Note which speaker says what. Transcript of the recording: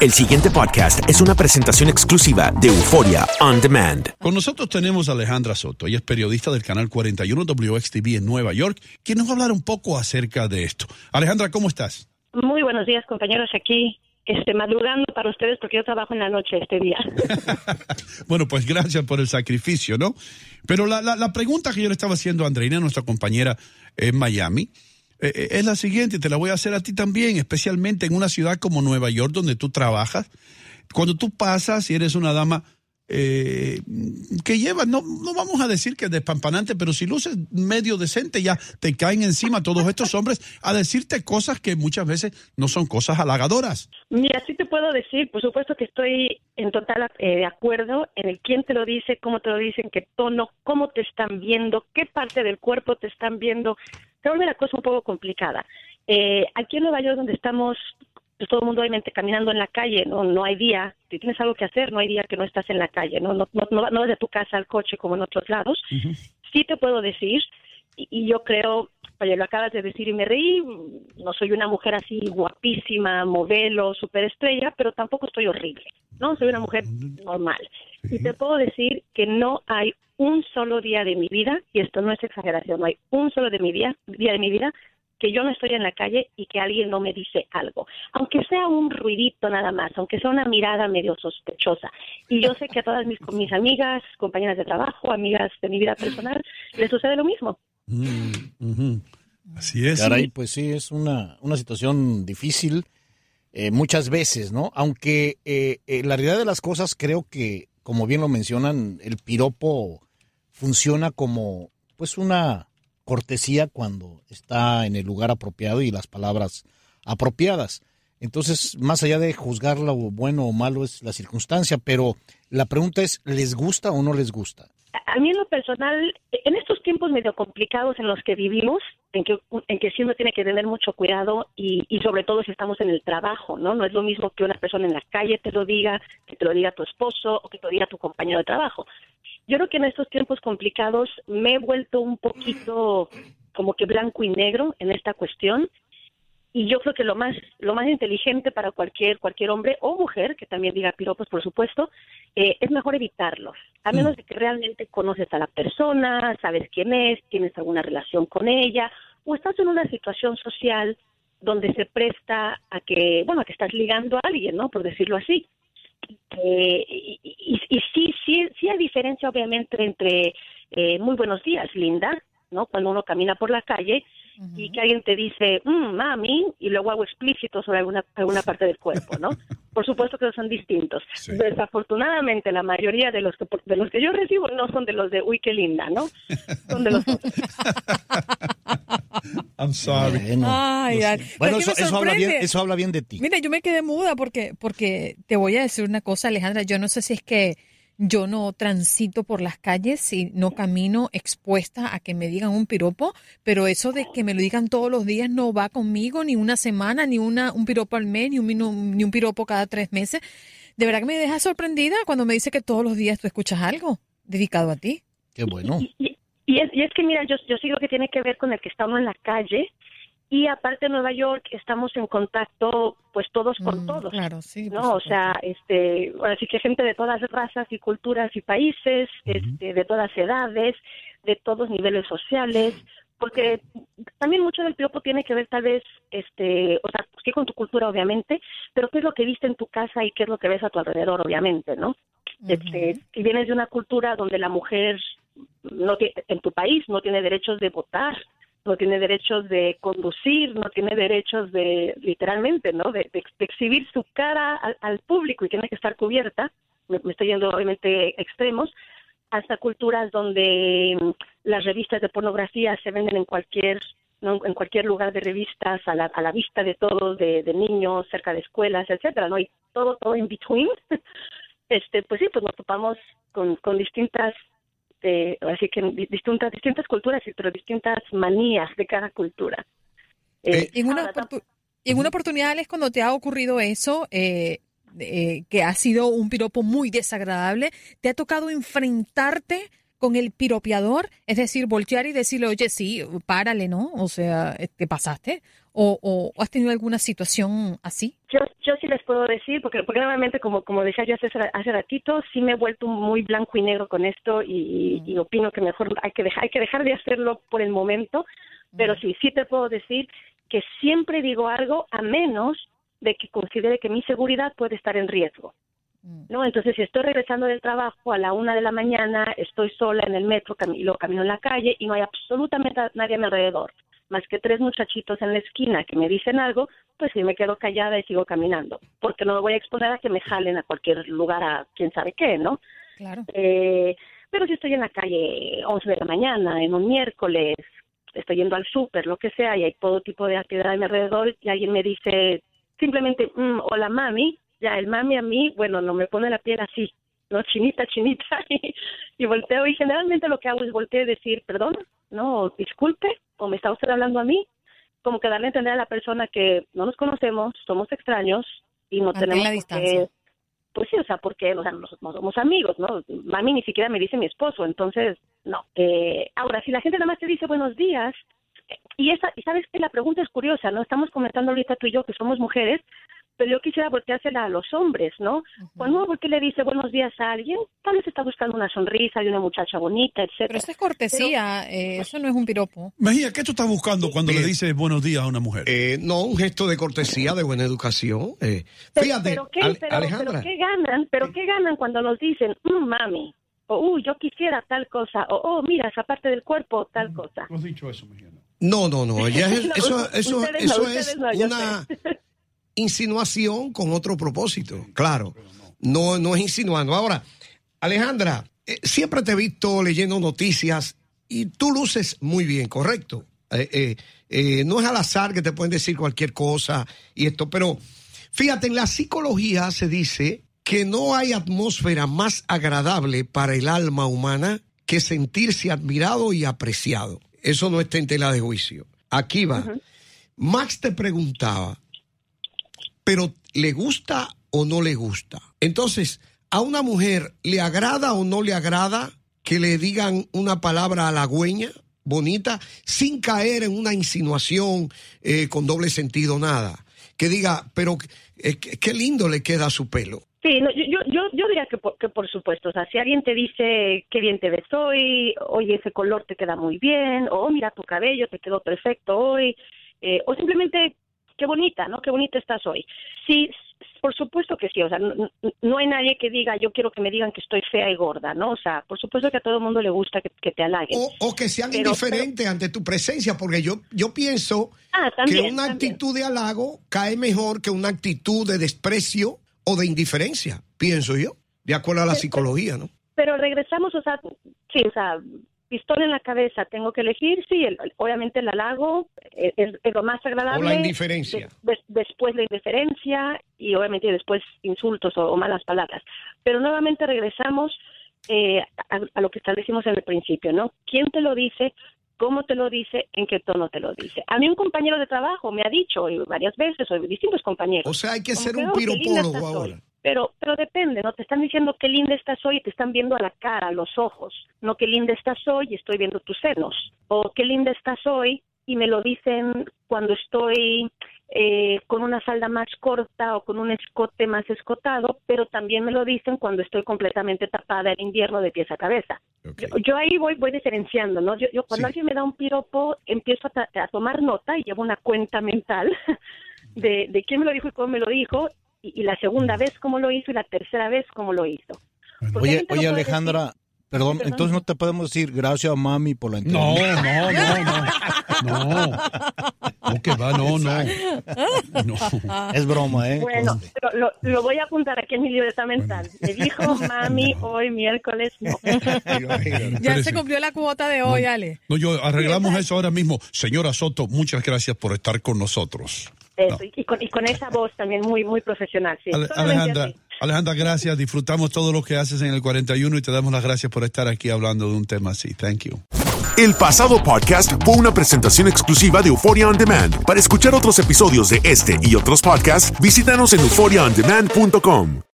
Speaker 1: El siguiente podcast es una presentación exclusiva de Euforia On Demand.
Speaker 2: Con nosotros tenemos a Alejandra Soto. Ella es periodista del canal 41 WXTV en Nueva York, quien nos va a hablar un poco acerca de esto. Alejandra, ¿cómo estás?
Speaker 3: Muy buenos días, compañeros, aquí este, madrugando para ustedes porque yo trabajo en la noche este día.
Speaker 2: bueno, pues gracias por el sacrificio, ¿no? Pero la, la, la pregunta que yo le estaba haciendo a Andreina, nuestra compañera en Miami, eh, eh, es la siguiente, te la voy a hacer a ti también, especialmente en una ciudad como Nueva York, donde tú trabajas. Cuando tú pasas y eres una dama eh, que lleva, no, no vamos a decir que es despampanante, pero si luces medio decente, ya te caen encima todos estos hombres a decirte cosas que muchas veces no son cosas halagadoras.
Speaker 3: Mira, sí te puedo decir, por supuesto que estoy en total eh, de acuerdo en el quién te lo dice, cómo te lo dicen, qué tono, cómo te están viendo, qué parte del cuerpo te están viendo. Se vuelve la cosa un poco complicada. Eh, aquí en Nueva York, donde estamos todo el mundo obviamente caminando en la calle, no no hay día, si tienes algo que hacer, no hay día que no estás en la calle, no no no, no, no de tu casa al coche como en otros lados. Sí te puedo decir, y, y yo creo, oye, lo acabas de decir y me reí, no soy una mujer así guapísima, modelo, superestrella, pero tampoco estoy horrible, ¿no? Soy una mujer normal. Y te puedo decir que no hay un solo día de mi vida, y esto no es exageración, no hay un solo de mi día, día de mi vida que yo no estoy en la calle y que alguien no me dice algo, aunque sea un ruidito nada más, aunque sea una mirada medio sospechosa. Y yo sé que a todas mis, mis amigas, compañeras de trabajo, amigas de mi vida personal, les sucede lo mismo.
Speaker 2: Mm. Así es.
Speaker 4: Caray, pues sí, es una, una situación difícil eh, muchas veces, ¿no? Aunque eh, eh, la realidad de las cosas creo que, como bien lo mencionan, el piropo funciona como pues una cortesía cuando está en el lugar apropiado y las palabras apropiadas. Entonces, más allá de juzgar lo bueno o malo es la circunstancia, pero la pregunta es, ¿les gusta o no les gusta?
Speaker 3: A mí en lo personal, en estos tiempos medio complicados en los que vivimos, en que, en sí uno tiene que tener mucho cuidado y, y sobre todo si estamos en el trabajo, ¿no? No es lo mismo que una persona en la calle te lo diga, que te lo diga tu esposo o que te lo diga tu compañero de trabajo. Yo creo que en estos tiempos complicados me he vuelto un poquito como que blanco y negro en esta cuestión. Y yo creo que lo más lo más inteligente para cualquier cualquier hombre o mujer que también diga piropos por supuesto eh, es mejor evitarlos. A menos de que realmente conoces a la persona sabes quién es tienes alguna relación con ella o estás en una situación social donde se presta a que bueno a que estás ligando a alguien no por decirlo así eh, y, y, y sí sí sí hay diferencia obviamente entre eh, muy buenos días linda no cuando uno camina por la calle y que alguien te dice, mmm, mami, y luego hago explícito sobre alguna, alguna parte del cuerpo, ¿no? Por supuesto que son distintos.
Speaker 2: Sí.
Speaker 3: Desafortunadamente, la mayoría de los, que, de los que yo recibo no son de los de, uy, qué linda, ¿no? Son de los otros.
Speaker 2: I'm sorry.
Speaker 4: Bueno,
Speaker 5: Ay.
Speaker 4: Bueno, eso, habla bien, eso habla bien de ti.
Speaker 5: Mira, yo me quedé muda porque, porque te voy a decir una cosa, Alejandra. Yo no sé si es que yo no transito por las calles y no camino expuesta a que me digan un piropo, pero eso de que me lo digan todos los días no va conmigo, ni una semana, ni una, un piropo al mes, ni un, minu- ni un piropo cada tres meses. De verdad que me deja sorprendida cuando me dice que todos los días tú escuchas algo dedicado a ti.
Speaker 4: Qué bueno.
Speaker 3: Y, y es, y es que, mira, yo, yo sí creo que tiene que ver con el que estamos en la calle y aparte en Nueva York estamos en contacto, pues todos con
Speaker 5: Mm,
Speaker 3: todos.
Speaker 5: Claro, sí.
Speaker 3: ¿no? O sea, este, ahora sí que gente de todas razas y culturas y países, este, de todas edades, de todos niveles sociales, porque también mucho del piropo tiene que ver tal vez, este, o sea, sí con tu cultura obviamente, pero qué es lo que viste en tu casa y qué es lo que ves a tu alrededor obviamente, ¿no? Este, si vienes de una cultura donde la mujer no en tu país no tiene derechos de votar, no tiene derechos de conducir, no tiene derechos de, literalmente, ¿no? De, de- exhibir su cara al, al público y tiene que estar cubierta. Me, estoy yendo, obviamente, extremos. Hasta culturas donde mm, las revistas de pornografía se venden en cualquier ¿no? en cualquier lugar de revistas a la, a la vista de todos, de, de niños, cerca de escuelas, etcétera, ¿no? Y todo, todo in between. Este, pues sí, pues nos topamos con, con distintas eh, así que di- distintas distintas culturas pero distintas manías de cada cultura. Eh,
Speaker 5: Y en una,
Speaker 3: ahora,
Speaker 5: oportu- y en una oportunidad, Alex, cuando te ha ocurrido eso, eh, eh, que ha sido un piropo muy desagradable, ¿te ha tocado enfrentarte con el piropeador? Es decir, voltear y decirle, oye, sí, párale, ¿no? O sea, ¿te pasaste? ¿O, o has tenido alguna situación así?
Speaker 3: Yo, yo sí les puedo decir, porque, porque nuevamente, como, como decía yo hace, hace ratito, sí me he vuelto muy blanco y negro con esto y, y opino que mejor hay que, dejar, hay que dejar de hacerlo por el momento, pero sí, sí te puedo decir que siempre digo algo a menos de que considere que mi seguridad puede estar en riesgo. ¿No? Entonces, si estoy regresando del trabajo a la una de la mañana, estoy sola en el metro, y lo camino en la calle y no hay absolutamente nadie a mi alrededor, más que tres muchachitos en la esquina que me dicen algo, pues sí me quedo callada y sigo caminando, porque no me voy a exponer a que me jalen a cualquier lugar a quién sabe qué, ¿no?
Speaker 5: Claro.
Speaker 3: Eh, pero si estoy en la calle 11 de la mañana, en un miércoles, estoy yendo al súper, lo que sea, y hay todo tipo de actividad a mi alrededor, y alguien me dice simplemente, mm, hola mami, ya el mami a mí, bueno, no me pone la piel así, ¿no? Chinita, chinita, y, y volteo, y generalmente lo que hago es voltear y decir, perdón, no, disculpe, o me está usted hablando a mí, como que darle a entender a la persona que no nos conocemos, somos extraños y no
Speaker 5: Mantén
Speaker 3: tenemos
Speaker 5: la distancia.
Speaker 3: pues sí, o sea, porque o sea, no, no somos amigos, ¿no? Mami ni siquiera me dice mi esposo, entonces, no. Eh, ahora, si la gente nada más te dice buenos días, eh, y esa, y sabes que la pregunta es curiosa, ¿no? Estamos comentando ahorita tú y yo que somos mujeres, pero yo quisiera volteársela a los hombres, ¿no? Cuando uno voltea y le dice buenos días a alguien, tal vez está buscando una sonrisa de una muchacha bonita, etcétera.
Speaker 5: Pero eso es cortesía, eh, eso no es un piropo.
Speaker 2: Mejía, ¿qué tú estás buscando cuando le
Speaker 6: Bien.
Speaker 2: dices buenos días a una mujer?
Speaker 6: Eh, no, un gesto de cortesía, de buena educación. Eh,
Speaker 3: Pero-
Speaker 6: fíjate,
Speaker 3: pero, ¿qué,
Speaker 6: Ale-
Speaker 3: pero-
Speaker 6: Alejandra.
Speaker 3: pero ¿qué ganan? ¿Pero qué ganan cuando nos dicen, "Mm, mami? O, uy, yo quisiera tal cosa. O, oh, mira, esa parte del cuerpo, tal cosa.
Speaker 2: ¿Tú has dicho eso, Mejía? No.
Speaker 6: No, no, no. ya es-
Speaker 3: No,
Speaker 6: eso eso,
Speaker 3: no,
Speaker 6: eso es
Speaker 3: no, yo
Speaker 6: una
Speaker 3: sé.
Speaker 6: Insinuación con otro propósito. Claro. No, no es insinuando. Ahora, Alejandra, eh, siempre te he visto leyendo noticias y tú luces muy bien, correcto. Eh, eh, no es al azar que te pueden decir cualquier cosa y esto, pero fíjate, en la psicología se dice que no hay atmósfera más agradable para el alma humana que sentirse admirado y apreciado. Eso no está en tela de juicio. Aquí va. Max te preguntaba, pero ¿le gusta o no le gusta? Entonces, ¿a una mujer le agrada o no le agrada que le digan una palabra halagüeña, bonita, sin caer en una insinuación eh, con doble sentido, nada? Que diga, pero eh, qué lindo le queda su pelo.
Speaker 3: Sí, no, yo, yo, yo, yo diría que por, que por supuesto, o sea, si alguien te dice qué bien te ves hoy, oye, ese color te queda muy bien, o "Oh, mira tu cabello, te quedó perfecto hoy, eh, o simplemente qué bonita, ¿no? Qué bonita estás hoy. Sí, por supuesto que sí, o sea, no, hay nadie que diga yo quiero que me digan que estoy fea y gorda, ¿no? O sea, por supuesto que a todo el mundo le gusta que, que te halaguen.
Speaker 6: O, o que sean
Speaker 3: Pero-
Speaker 6: indiferentes ante tu presencia, porque yo, yo pienso
Speaker 3: Ah, también,
Speaker 6: que una
Speaker 3: también.
Speaker 6: actitud de halago cae mejor que una actitud de desprecio o de indiferencia, pienso yo, de acuerdo a la psicología, ¿no?
Speaker 3: Pero regresamos, o sea, sí, o sea, pistola en la cabeza, tengo que elegir, sí, el- obviamente el halago eh, es, es lo más agradable.
Speaker 6: O la indiferencia.
Speaker 3: De- des- después la indiferencia y obviamente después insultos o, o malas palabras. Pero nuevamente regresamos eh, a, a lo que establecimos en el principio, ¿no? ¿Quién te lo dice? ¿Cómo te lo dice? ¿En qué tono te lo dice? A mí un compañero de trabajo me ha dicho y varias veces, o distintos compañeros.
Speaker 6: O sea, hay que ser un
Speaker 3: "Oh,
Speaker 6: piropólogo ahora.
Speaker 3: hoy". Pero, pero depende, ¿no? Te están diciendo qué linda estás hoy y te están viendo a la cara, a los ojos. No qué linda estás hoy y estoy viendo tus senos. O qué linda estás hoy y me lo dicen cuando estoy eh, con una falda más corta o con un escote más escotado, pero también me lo dicen cuando estoy completamente tapada en invierno de pies a cabeza. Yo, yo ahí voy voy diferenciando, ¿no? Yo, yo cuando
Speaker 6: Sí.
Speaker 3: alguien me da un piropo, empiezo a, a tomar nota y llevo una cuenta mental de, de quién me lo dijo y cómo me lo dijo, y, y la segunda vez cómo lo hizo y la tercera vez cómo lo hizo. Porque
Speaker 4: Oye, oye Alejandra,
Speaker 3: decir,
Speaker 4: perdón,
Speaker 3: Perdón.
Speaker 4: entonces no te podemos decir gracias mami por la
Speaker 2: No,
Speaker 4: entrevista.
Speaker 2: no, no, no. No. No, que va, no, no. No.
Speaker 4: Es broma, ¿eh?
Speaker 3: Bueno,
Speaker 4: Conste.
Speaker 3: pero lo, lo voy a apuntar aquí en mi libreta mental. Me dijo mami hoy miércoles no.
Speaker 5: Ya se cumplió la cuota de hoy, Ale.
Speaker 2: No, yo arreglamos eso ahora mismo. Señora Soto, muchas gracias por estar con nosotros.
Speaker 3: Eso, y, con, y con esa voz también muy muy profesional. Sí,
Speaker 2: Ale-
Speaker 3: solamente
Speaker 2: Alejandra. Alejandra, gracias. Disfrutamos todo lo que haces en el 41 y te damos las gracias por estar aquí hablando de un tema así. Thank you.
Speaker 1: El pasado podcast fue una presentación exclusiva de Euphoria On Demand. Para escuchar otros episodios de este y otros podcasts, visítanos en euphoriaondemand.com.